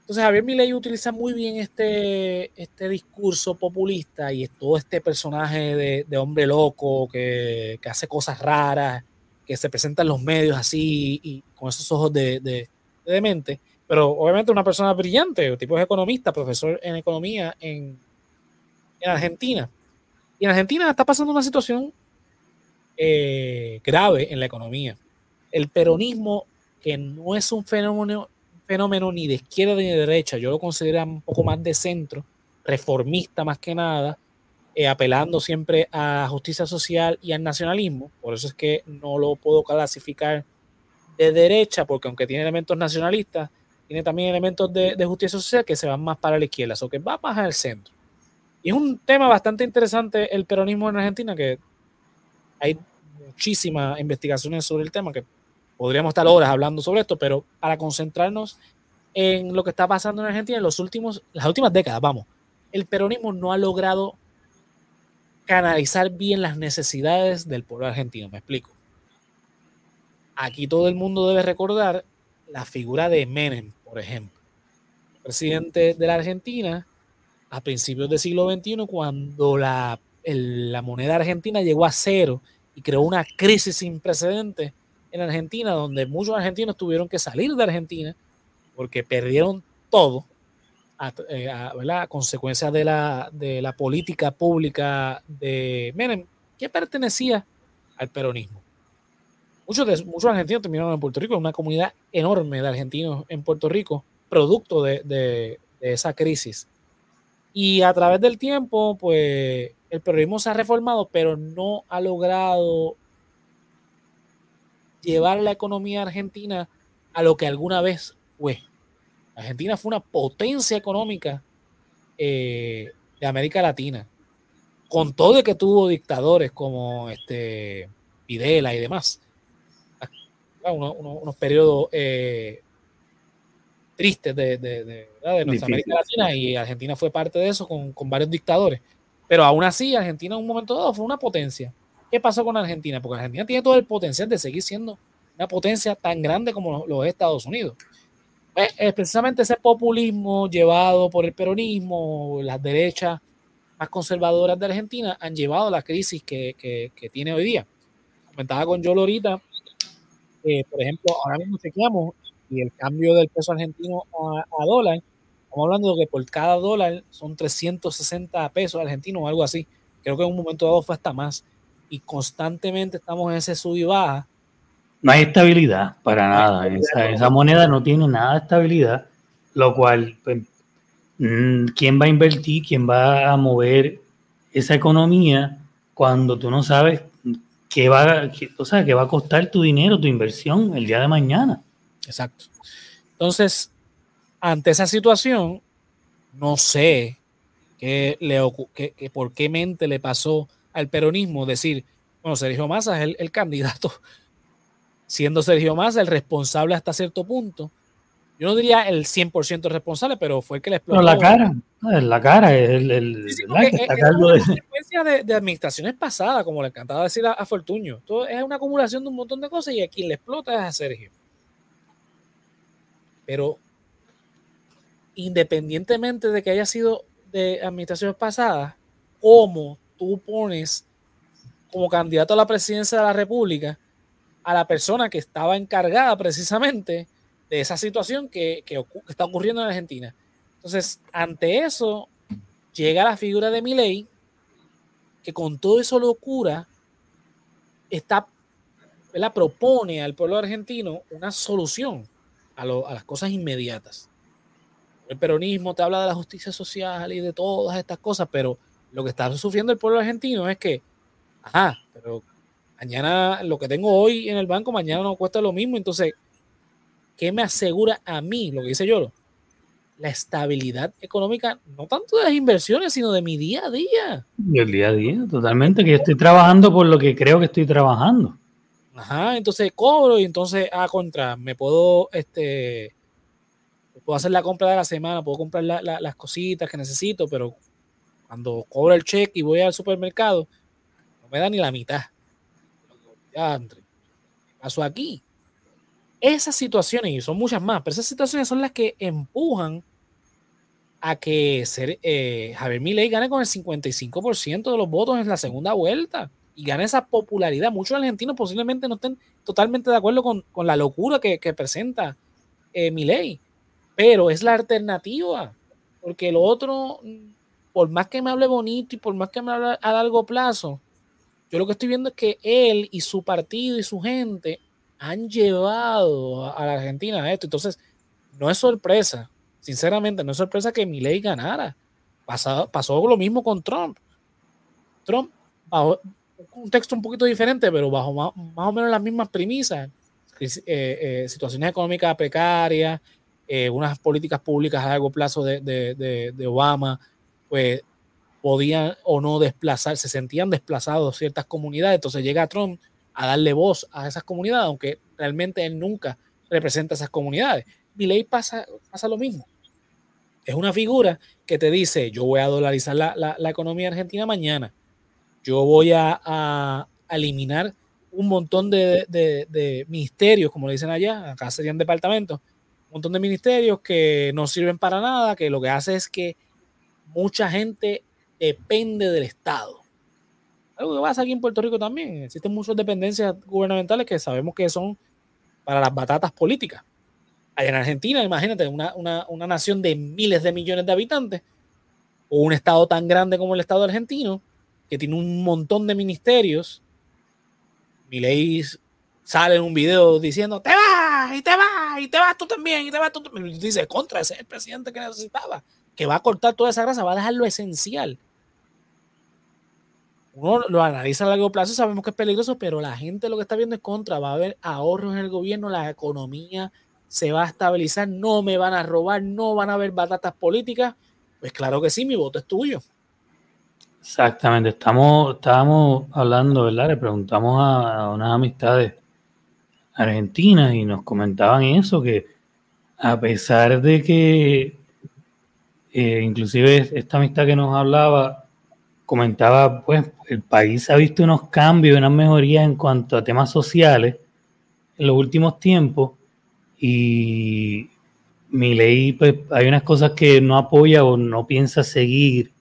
Entonces Javier Milei utiliza muy bien este, este discurso populista y todo este personaje de, hombre loco que, hace cosas raras, que se presenta en los medios así y con esos ojos de, de, de demente, pero obviamente una persona brillante, tipo es economista, profesor en economía en, en Argentina. Y en Argentina está pasando una situación eh, grave en la economía. El peronismo, que no es un fenómeno, fenómeno ni de izquierda ni de derecha, yo lo considero un poco más de centro, reformista más que nada, eh, apelando siempre a justicia social y al nacionalismo. Por eso es que no lo puedo clasificar de derecha, porque aunque tiene elementos nacionalistas, tiene también elementos de, justicia social que se van más para la izquierda, o que va más al centro. Y es un tema bastante interesante el peronismo en Argentina, que hay muchísimas investigaciones sobre el tema, que podríamos estar horas hablando sobre esto, pero para concentrarnos en lo que está pasando en Argentina en los últimos, las últimas décadas, vamos, el peronismo no ha logrado canalizar bien las necesidades del pueblo argentino, me explico. Aquí todo el mundo debe recordar la figura de Menem, por ejemplo, presidente de la Argentina, a principios del siglo XXI, cuando la, la moneda argentina llegó a cero y creó una crisis sin precedentes en Argentina, donde muchos argentinos tuvieron que salir de Argentina porque perdieron todo a, eh, consecuencia de la, de la política pública de Menem, que pertenecía al peronismo. Muchos, muchos argentinos terminaron en Puerto Rico, una comunidad enorme de argentinos en Puerto Rico, producto de, de esa crisis y a través del tiempo, pues el peronismo se ha reformado, pero no ha logrado llevar la economía argentina a lo que alguna vez fue. Argentina fue una potencia económica eh, de América Latina, con todo de que tuvo dictadores como este y demás. Ah, unos periodos eh, tristes de, de, de, nuestra América Latina y Argentina fue parte de eso con, con, varios dictadores. Pero aún así, Argentina en un momento dado fue una potencia. ¿Qué pasó con Argentina? Porque Argentina tiene todo el potencial de seguir siendo una potencia tan grande como los Estados Unidos. Pues, es precisamente ese populismo llevado por el peronismo, las derechas más conservadoras de Argentina han llevado a la crisis que, que, que tiene hoy día. Comentaba con Joel ahorita, eh, por ejemplo, ahora mismo chequeamos y el cambio del peso argentino a, dólar, estamos hablando de que por cada dólar son 360 pesos argentinos o algo así. Creo que en un momento dado fue hasta más. y constantemente estamos en ese sub y baja. No hay estabilidad para nada. Esa, moneda no tiene nada de estabilidad, lo cual, pues, mm, ¿quién va a invertir? ¿Quién va a mover esa economía cuando tú no sabes qué va, o sea, qué va a costar tu dinero, tu inversión el día de mañana? Exacto. Entonces, ante esa situación, no sé qué le, qué, por qué mente le pasó al peronismo decir, bueno, Sergio Massa es el, candidato, siendo Sergio Massa el responsable hasta cierto punto. Yo no diría el 100% responsable, pero fue el que le explotó. Pero la cara, la cara es el, el sí, consecuencia de, de, administraciones pasadas, como le encantaba decir a, a Fortuño. Todo es una acumulación de un montón de cosas y a quien le explota es a Sergio. Pero independientemente de que haya sido de administraciones pasadas, cómo tú pones como candidato a la presidencia de la República a la persona que estaba encargada precisamente de esa situación que, está ocurriendo en Argentina. Entonces, ante eso, llega la figura de Milei, que con todo eso locura, está, la propone al pueblo argentino una solución a, a las cosas inmediatas. El peronismo te habla de la justicia social y de todas estas cosas, pero lo que está sufriendo el pueblo argentino es que, ajá, pero mañana lo que tengo hoy en el banco, mañana no cuesta lo mismo. Entonces, ¿qué me asegura a mí, lo que dice yo? La estabilidad económica, no tanto de las inversiones, sino de mi día a día. El día a día, totalmente, que yo estoy trabajando por lo que creo que estoy trabajando. Ajá, entonces cobro y entonces, a ah, contra, me puedo, este, puedo hacer la compra de la semana, puedo comprar las cositas que necesito, pero cuando cobro el cheque y voy al supermercado, no me da ni la mitad. Ya, ¿qué pasó aquí? Esas situaciones, y son muchas más, pero esas situaciones son las que empujan a que ser, eh, Javier Milei gane con el 55% de los votos en la segunda vuelta y gane esa popularidad. Muchos argentinos posiblemente no estén totalmente de acuerdo con, la locura que, presenta eh, Milei pero es la alternativa, porque el otro, por más que me hable bonito y por más que me hable a largo plazo, yo lo que estoy viendo es que él y su partido y su gente han llevado a la Argentina a esto. Entonces, no es sorpresa, sinceramente, no es sorpresa que Milei ganara. Pasó, pasó lo mismo con Trump. Trump, bajo un texto un poquito diferente, pero bajo más, o menos las mismas premisas, eh, eh, situaciones económicas precarias, eh, unas políticas públicas a largo plazo de, de, de, Obama, pues podían o no desplazar, se sentían desplazados ciertas comunidades, entonces llega Trump a darle voz a esas comunidades, aunque realmente él nunca representa esas comunidades. ley pasa, pasa lo mismo. Es una figura que te dice, yo voy a dolarizar la, la, economía argentina mañana, yo voy a, a eliminar un montón de, de, de, ministerios, como le dicen allá, acá serían departamentos, montón de ministerios que no sirven para nada, que lo que hace es que mucha gente depende del Estado. Algo que pasa aquí en Puerto Rico también. Existen muchas dependencias gubernamentales que sabemos que son para las batatas políticas. Allá en Argentina, imagínate, una, una nación de miles de millones de habitantes, o un estado tan grande como el estado argentino, que tiene un montón de ministerios. Mi ley sale en un video diciendo, te vas, y te vas, y te vas tú también, y te vas tú también. Y dice, contra, ese es el presidente que necesitaba, que va a cortar toda esa grasa, va a dejar lo esencial. Uno lo analiza a largo plazo, sabemos que es peligroso, pero la gente lo que está viendo es contra, va a haber ahorros en el gobierno, la economía se va a estabilizar, no me van a robar, no van a haber batatas políticas. Pues claro que sí, mi voto es tuyo. Exactamente, estamos, estábamos hablando, ¿verdad? Le preguntamos a unas amistades Argentina y nos comentaban eso, que a pesar de que eh, inclusive esta amistad que nos hablaba comentaba, pues el país ha visto unos cambios, unas mejorías en cuanto a temas sociales en los últimos tiempos y mi ley, pues hay unas cosas que no apoya o no piensa seguir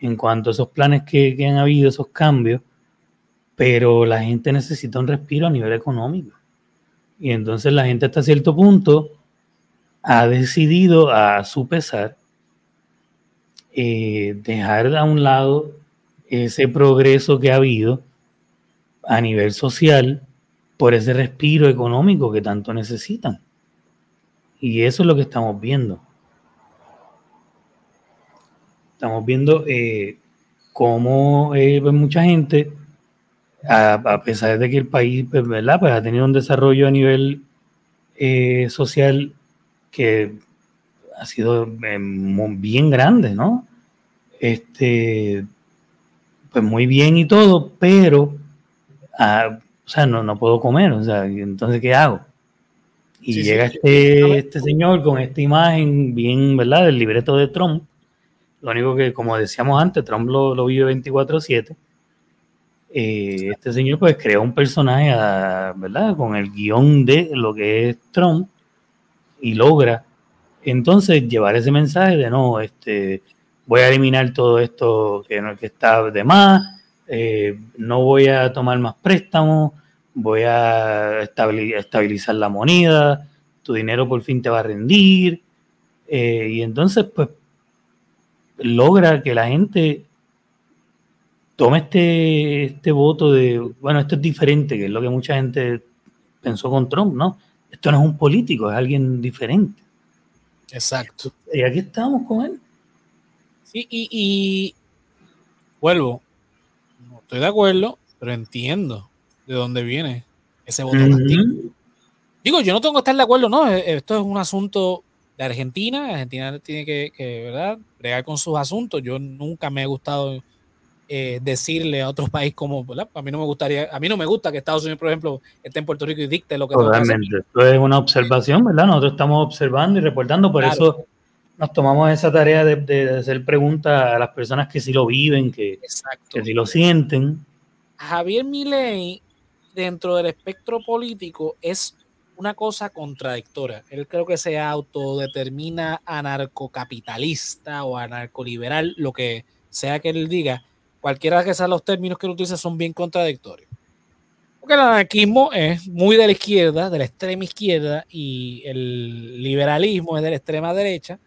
en cuanto a esos planes que, que han habido, esos cambios, pero la gente necesita un respiro a nivel económico. Y entonces la gente hasta cierto punto ha decidido a su pesar eh, dejar a un lado ese progreso que ha habido a nivel social por ese respiro económico que tanto necesitan. Y eso es lo que estamos viendo. Estamos viendo eh, cómo eh, pues, mucha gente, a, pesar de que el país pues. Pues, ha tenido un desarrollo a nivel social que ha sido bien grande, ¿no? Este, pues muy bien y todo, pero, ah, o sea, no, no puedo comer, o sea, entonces, ¿qué hago? Y llega Este, este señor con esta imagen bien, ¿verdad? Del libreto de Trump. Lo único que, como decíamos antes, Trump lo, lo vive 24-7. Eh, este señor pues creó un personaje, ah, ¿verdad? Con el guion de lo que es Trump y logra entonces llevar ese mensaje de no, este, voy a eliminar todo esto que, que está de más, eh, no voy a tomar más préstamos, voy a estabilizar la moneda, tu dinero por fin te va a rendir. Eh, y entonces, pues, logra que la gente tome este, este voto de, bueno, esto es diferente, que es lo que mucha gente pensó con Trump, ¿no? Esto no es un político, es alguien diferente. Exacto. Y aquí estamos con él. Sí, y, vuelvo, no estoy de acuerdo, pero entiendo de dónde viene ese voto Digo, yo no tengo que estar de acuerdo, no, eh, esto es un asunto de Argentina, Argentina tiene que, que ¿verdad? bregar con sus asuntos. Yo nunca me he gustado eh, decirle a otro país como, ¿verdad? A mí no me gustaría, a mí no me gusta que Estados Unidos, por ejemplo, esté en Puerto Rico y dicte lo que Totalmente. Esto es una observación, ¿verdad? Nosotros estamos observando y reportando, por eso nos tomamos esa tarea de, hacer preguntas a las personas que sí lo viven, que, que sí lo sienten. Javier Milei, dentro del espectro político, es una cosa contradictoria. Él creo que se autodetermina anarcocapitalista o anarcoliberal, lo que sea que él diga. Cualquiera que sean los términos que él utiliza son bien contradictorios. Porque el anarquismo es muy de la izquierda, de la extrema izquierda, y el liberalismo es de la extrema derecha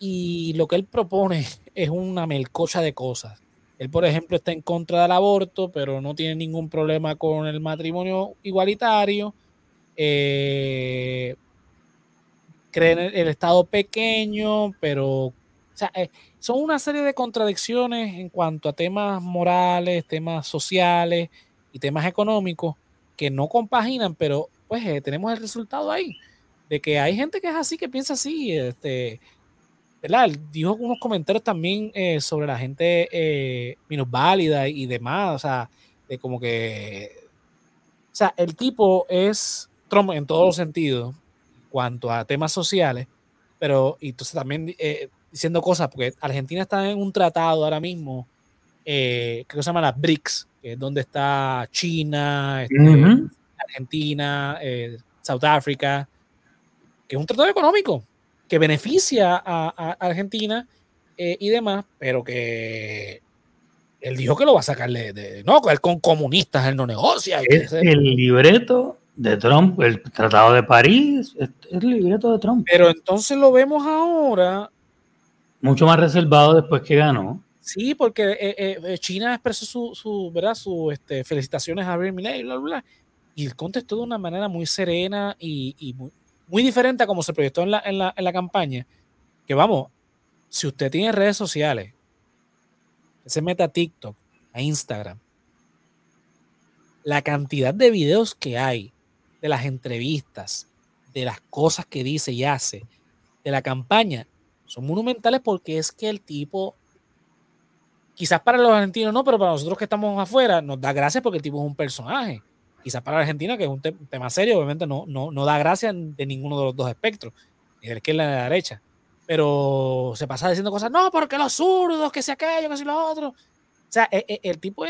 y lo que él propone es una melcocha de cosas. Él, por ejemplo, está en contra del aborto, pero no tiene ningún problema con el matrimonio igualitario. Eh, cree en el, Estado pequeño, pero eh, son una serie de contradicciones en cuanto a temas morales, temas sociales y temas económicos que no compaginan, pero pues eh, tenemos el resultado ahí, de que hay gente que es así, que piensa así, este, ¿verdad? Dijo unos comentarios también eh, sobre la gente eh, válida y demás, o sea, de como que, o sea, el tipo es Trump en todos los sentidos, en cuanto a temas sociales, pero entonces también eh, diciendo cosas, porque Argentina está en un tratado ahora mismo, eh, que se llama las BRICS, que es donde está China, este, Argentina, South Africa, que es un tratado económico, que beneficia a, Argentina eh, y demás, pero que él dijo que lo va a sacar de, no, con comunistas él no negocia. Es el libreto de Trump, el Tratado de París, es el libreto de Trump. Pero entonces lo vemos ahora. Mucho más reservado después que ganó. Sí, porque eh, eh, China expresó su, su, ¿verdad? su este, felicitaciones a Javier Milei, bla, bla, y él contestó de una manera muy serena y, y muy, muy diferente a como se proyectó en la, en la, en la campaña, que vamos, si usted tiene redes sociales, se mete a TikTok, a Instagram, la cantidad de videos que hay de las entrevistas, de las cosas que dice y hace, de la campaña, son monumentales porque es que el tipo, quizás para los argentinos no, pero para nosotros que estamos afuera, nos da gracias porque el tipo es un personaje quizás para Argentina, que es un tema serio, obviamente no, no, no da gracia de ninguno de los dos espectros, ni de la izquierda de la derecha. Pero se pasa diciendo cosas, no, porque los zurdos, que sea aquello, que sea lo otro. O sea, e, e, el, tipo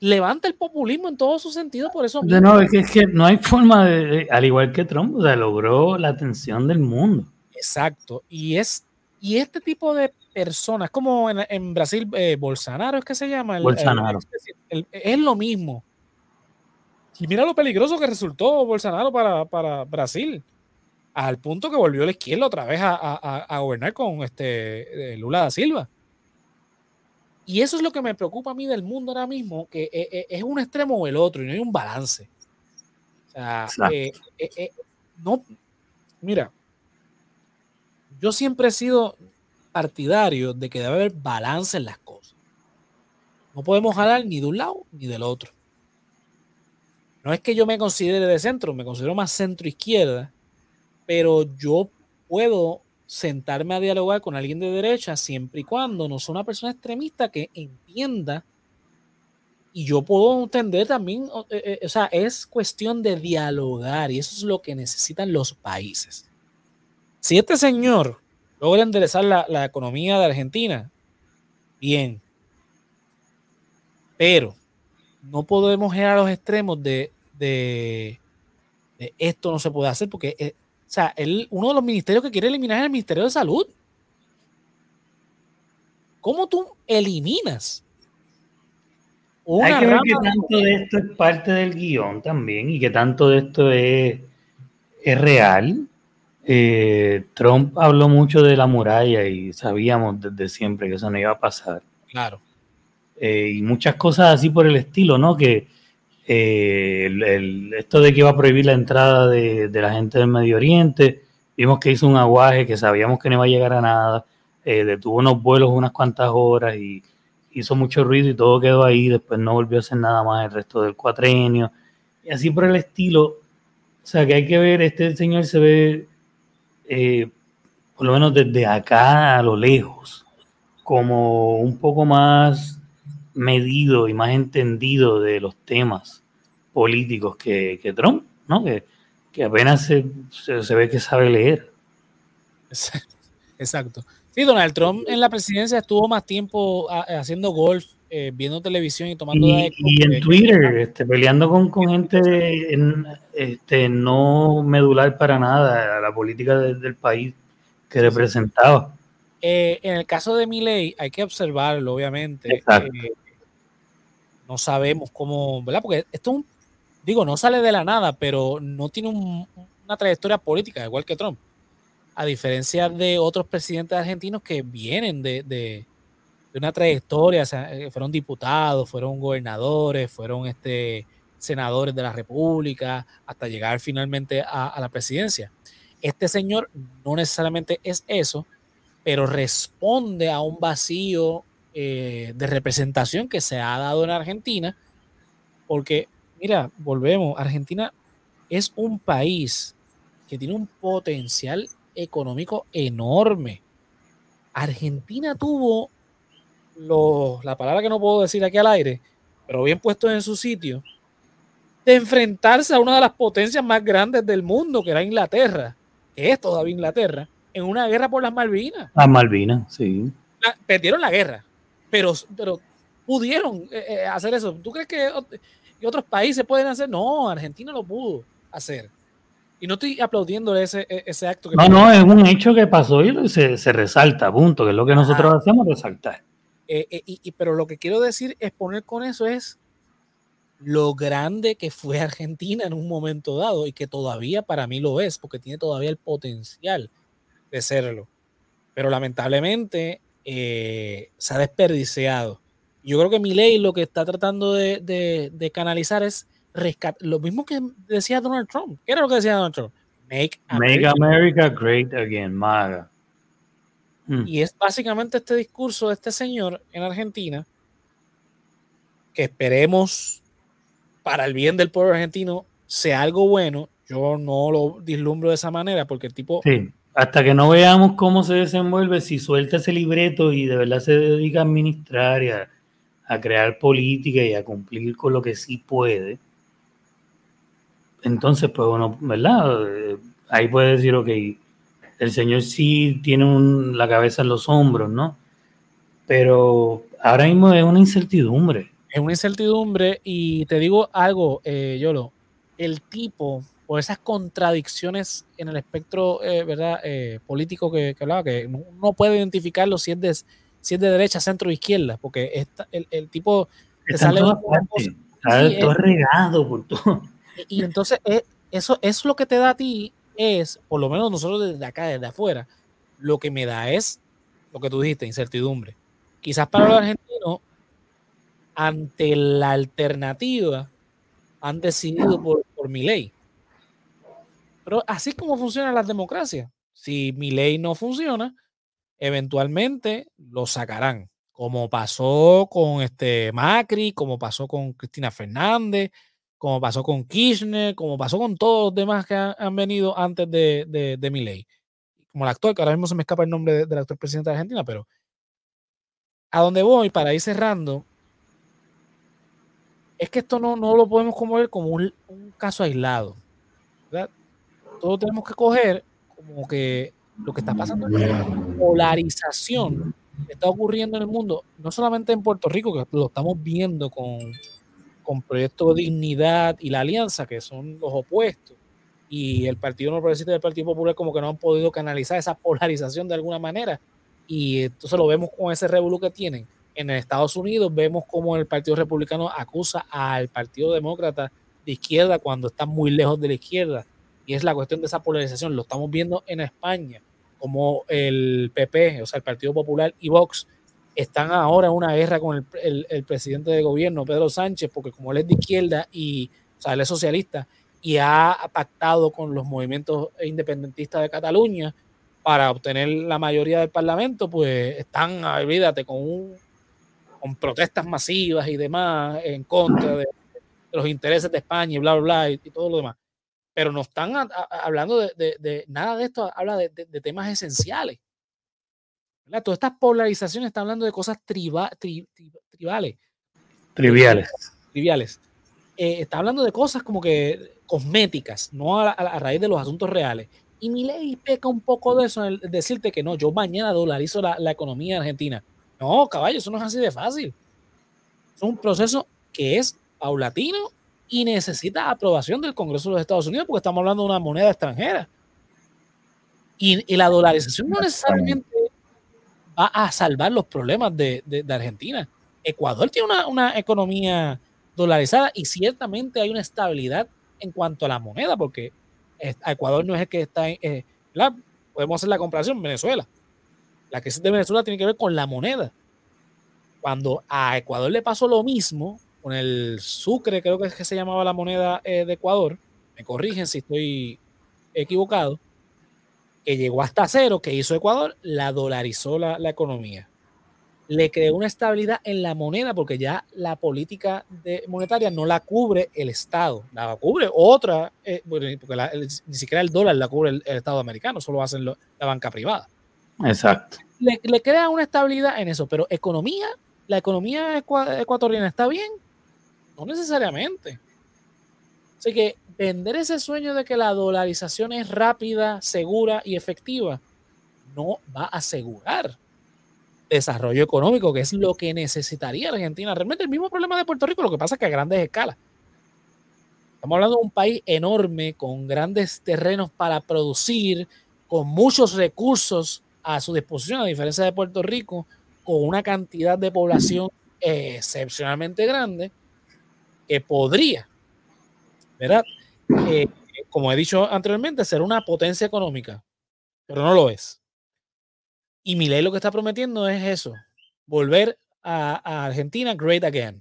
levanta el populismo en todo su sentido, por eso. No, es que, es que no hay forma de, al igual que Trump, o sea, logró la atención del mundo. Exacto. Y es, y este tipo de personas, como en, Brasil, eh, Bolsonaro es que se llama. Bolsonaro. es lo mismo. Y mira lo peligroso que resultó Bolsonaro para, para Brasil, al punto que volvió la izquierda otra vez a, a, gobernar con este eh, Lula da Silva. Y eso es lo que me preocupa a mí del mundo ahora mismo, que eh, eh, es un extremo o el otro y no hay un balance. O sea, no, mira, yo siempre he sido partidario de que debe haber balance en las cosas. No podemos jalar ni de un lado ni del otro. No es que yo me considere de centro, me considero más centro izquierda, pero yo puedo sentarme a dialogar con alguien de derecha siempre y cuando no sea una persona extremista que entienda y yo puedo entender también, eh, eh, o sea, es cuestión de dialogar y eso es lo que necesitan los países. Si este señor logra enderezar la, economía de Argentina, bien. Pero no podemos ir a los extremos de, esto no se puede hacer porque, eh, o sea, uno de los ministerios que quiere eliminar es el Ministerio de Salud. ¿Cómo tú eliminas? Hay que ver que tanto de esto es parte del guion también y que tanto de esto es, es real eh, Trump habló mucho de la muralla y sabíamos desde siempre que eso no iba a pasar. Claro. Eh, y muchas cosas así por el estilo, ¿no? Que eh, esto de que iba a prohibir la entrada de, la gente del Medio Oriente, vimos que hizo un aguaje que sabíamos que no iba a llegar a nada, detuvo unos vuelos unas cuantas horas y hizo mucho ruido y todo quedó ahí, después no volvió a hacer nada más el resto del cuatrenio, y así por el estilo. O sea que hay que ver, este señor se ve eh, por lo menos desde acá a lo lejos, como un poco más medido y más entendido de los temas políticos que, Trump, ¿no? Que, apenas se, ve que sabe leer. Exacto. Sí, Donald Trump en la presidencia estuvo más tiempo haciendo golf, eh, viendo televisión y tomando... Y, y en Twitter, este, peleando con, con gente en, este, no medular para nada a la política del país que representaba. Eh, en el caso de Miley hay que observarlo, obviamente. Eh, no sabemos cómo, ¿verdad? Porque esto, digo, no sale de la nada, pero no tiene una trayectoria política, igual que Trump. A diferencia de otros presidentes argentinos que vienen de una trayectoria, eh, fueron diputados, fueron gobernadores, fueron este, senadores de la República, hasta llegar finalmente a, la presidencia. Este señor no necesariamente es eso, pero responde a un vacío eh, de representación que se ha dado en Argentina, porque, mira, volvemos, Argentina es un país que tiene un potencial económico enorme. Argentina tuvo la palabra que no puedo decir aquí al aire, pero bien puesto en su sitio, de enfrentarse a una de las potencias más grandes del mundo, que era Inglaterra, que es todavía Inglaterra, en una guerra por las Malvinas. Las Malvinas, sí. perdieron la guerra, pero, pero pudieron eh, eh, hacer eso. ¿Tú crees que otros países pueden hacer? No, Argentina lo pudo hacer. Y no estoy aplaudiendo ese, e, ese acto. Que no, no, es un hecho que pasó y se, se resalta, punto, que es lo que nosotros hacemos, resaltar. Eh, eh, y, pero lo que quiero decir, es poner con eso es lo grande que fue Argentina en un momento dado y que todavía para mí lo es, porque tiene todavía el potencial de serlo. Pero lamentablemente eh, se ha desperdiciado. Yo creo que mi ley lo que está tratando de, canalizar es rescatar lo mismo que decía Donald Trump. ¿Qué era lo que decía Donald Trump? Make America great again, MAGA. Mm. Y es básicamente este discurso de este señor en Argentina, que esperemos para el bien del pueblo argentino sea algo bueno. Yo no lo dislumbro de esa manera porque el tipo... Sí, hasta que no veamos cómo se desenvuelve, si suelta ese libreto y de verdad se dedica a administrar y a, crear política y a cumplir con lo que sí puede, entonces, pues bueno, ¿verdad? Eh, ahí puede decir, ok, el Señor sí tiene la cabeza en los hombros, ¿no? Pero ahora mismo es una incertidumbre. Es una incertidumbre y te digo algo, eh, Yolo, el tipo, por esas contradicciones en el espectro, eh, ¿verdad? Eh, político que, hablaba, que no puede identificarlo si es de, si es de derecha, centro o izquierda, porque el, tipo te sale todo regado por todo. Y, entonces eso, eso es lo que te da a ti es, por lo menos nosotros desde acá, desde afuera, lo que me da es lo que tú dijiste, incertidumbre. quizás para los argentinos, ante la alternativa, han decidido por, por mi ley. Pero así es como funcionan las democracias. Si mi ley no funciona, eventualmente lo sacarán, como pasó con este Macri, como pasó con Cristina Fernández, como pasó con Kirchner, como pasó con todos los demás que han, venido antes de, de, de mi ley. Como el actor, que ahora mismo se me escapa el nombre del actor presidente de Argentina, pero a donde voy para ir cerrando, es que esto no, no lo podemos como ver como un, caso aislado. ¿Verdad? Todo tenemos que coger como que lo que está pasando es la polarización que está ocurriendo en el mundo, no solamente en Puerto Rico, que lo estamos viendo con, con Proyecto Dignidad y la Alianza, que son los opuestos, y el Partido No Progresista y el Partido Popular como que no han podido canalizar esa polarización de alguna manera, y entonces lo vemos con ese revuelo que tienen. En Estados Unidos vemos como el Partido Republicano acusa al Partido Demócrata de izquierda cuando está muy lejos de la izquierda. Y es la cuestión de esa polarización. Lo estamos viendo en España, como el PP, o sea, el Partido Popular y Vox, están ahora en una guerra con el, presidente de gobierno, Pedro Sánchez, porque como él es de izquierda y, o sea, él es socialista y ha pactado con los movimientos independentistas de Cataluña para obtener la mayoría del Parlamento, pues están, olvídate, con, un, con protestas masivas y demás en contra de, los intereses de España y bla, bla, bla, y todo lo demás pero no están hablando de, nada de esto, habla de, temas esenciales. Todas estas polarizaciones están hablando de cosas tribales. Triviales. Triviales. Eh, está hablando de cosas como que cosméticas, no a, raíz de los asuntos reales. Y mi ley peca un poco de eso, en decirte que no, yo mañana dolarizo la, la economía argentina. No, caballo, eso no es así de fácil. Es un proceso que es paulatino y necesita aprobación del Congreso de los Estados Unidos porque estamos hablando de una moneda extranjera. Y, la dolarización no necesariamente va a salvar los problemas de, Argentina. Ecuador tiene una, economía dolarizada y ciertamente hay una estabilidad en cuanto a la moneda, porque Ecuador no es el que está en... Eh, podemos hacer la comparación, Venezuela. La crisis de Venezuela tiene que ver con la moneda. Cuando a Ecuador le pasó lo mismo, con el sucre, creo que es que se llamaba la moneda eh, de Ecuador, me corrigen si estoy equivocado, que llegó hasta cero, que hizo Ecuador, la dolarizó la, economía. Le creó una estabilidad en la moneda porque ya la política monetaria no la cubre el Estado, la cubre otra, eh, porque ni siquiera el dólar la cubre el, Estado americano, solo hacen la banca privada. Exacto. Le, le, crea una estabilidad en eso, pero economía, la economía ecuatoriana está bien, no necesariamente. Así que vender ese sueño de que la dolarización es rápida, segura y efectiva no va a asegurar desarrollo económico, que es lo que necesitaría Argentina. Realmente el mismo problema de Puerto Rico, lo que pasa es que a grandes escalas. Estamos hablando de un país enorme, con grandes terrenos para producir, con muchos recursos a su disposición, a diferencia de Puerto Rico, con una cantidad de población excepcionalmente grande que podría, ¿verdad? Eh, como he dicho anteriormente, ser una potencia económica, pero no lo es. Y mi ley lo que está prometiendo es eso, volver a, Argentina great again.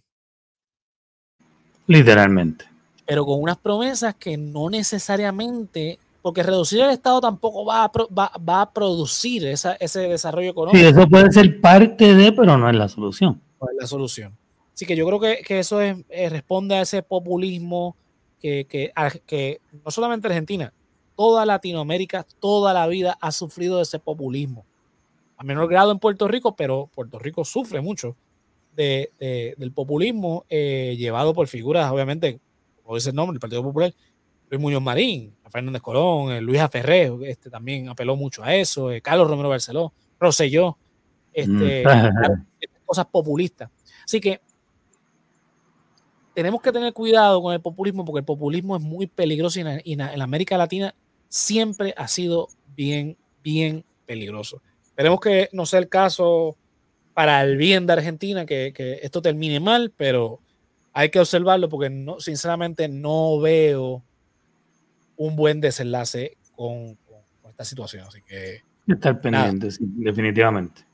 Literalmente. Pero con unas promesas que no necesariamente, porque reducir el Estado tampoco va a, va, a producir ese desarrollo económico. Sí, eso puede ser parte de, pero no es la solución. No es la solución. Así que yo creo que, eso es, eh, responde a ese populismo que, que, no solamente Argentina, toda Latinoamérica, toda la vida ha sufrido de ese populismo. A menor grado en Puerto Rico, pero Puerto Rico sufre mucho de, del populismo eh, llevado por figuras, obviamente, como dice el nombre, el Partido Popular, Luis Muñoz Marín, Fernández Colón, eh, Luis Aferré, este también apeló mucho a eso, Carlos Romero Barceló, Rosselló, este, mm. cosas populistas. Así que tenemos que tener cuidado con el populismo porque el populismo es muy peligroso y en, América Latina siempre ha sido bien, bien peligroso. Esperemos que no sea el caso para el bien de Argentina, que, esto termine mal, pero hay que observarlo porque no, sinceramente no veo un buen desenlace con, esta situación. Así que. Estar pendiente, sí, definitivamente.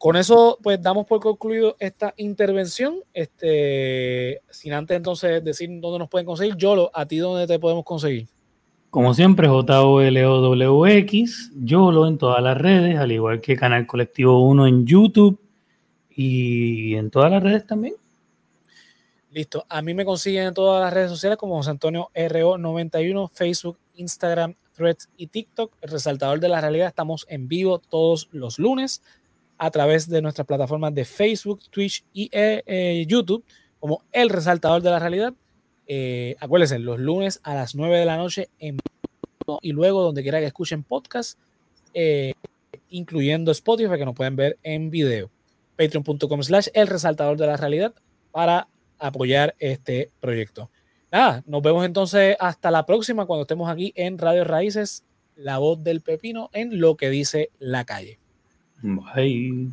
Con eso, pues damos por concluido esta intervención. Este, sin antes entonces decir dónde nos pueden conseguir. Yolo, ¿a ti dónde te podemos conseguir? Como siempre, J-O-L-O-W-X, Yolo en todas las redes, al igual que Canal Colectivo 1 en YouTube y en todas las redes también. Listo. A mí me consiguen en todas las redes sociales como José Antonio RO91, Facebook, Instagram, Threads y TikTok. El resaltador de la realidad. Estamos en vivo todos los lunes a través de nuestras plataformas de Facebook, Twitch y eh, eh, YouTube como El Resaltador de la Realidad. Eh, acuérdense, los lunes a las 9 de la noche en y luego donde quiera que escuchen podcast, incluyendo Spotify, que nos pueden ver en video. Patreon.com slash El Resaltador de la Realidad para apoyar este proyecto. Nada, nos vemos entonces hasta la próxima cuando estemos aquí en Radio Raíces, la voz del pepino en lo que dice la calle. 唔系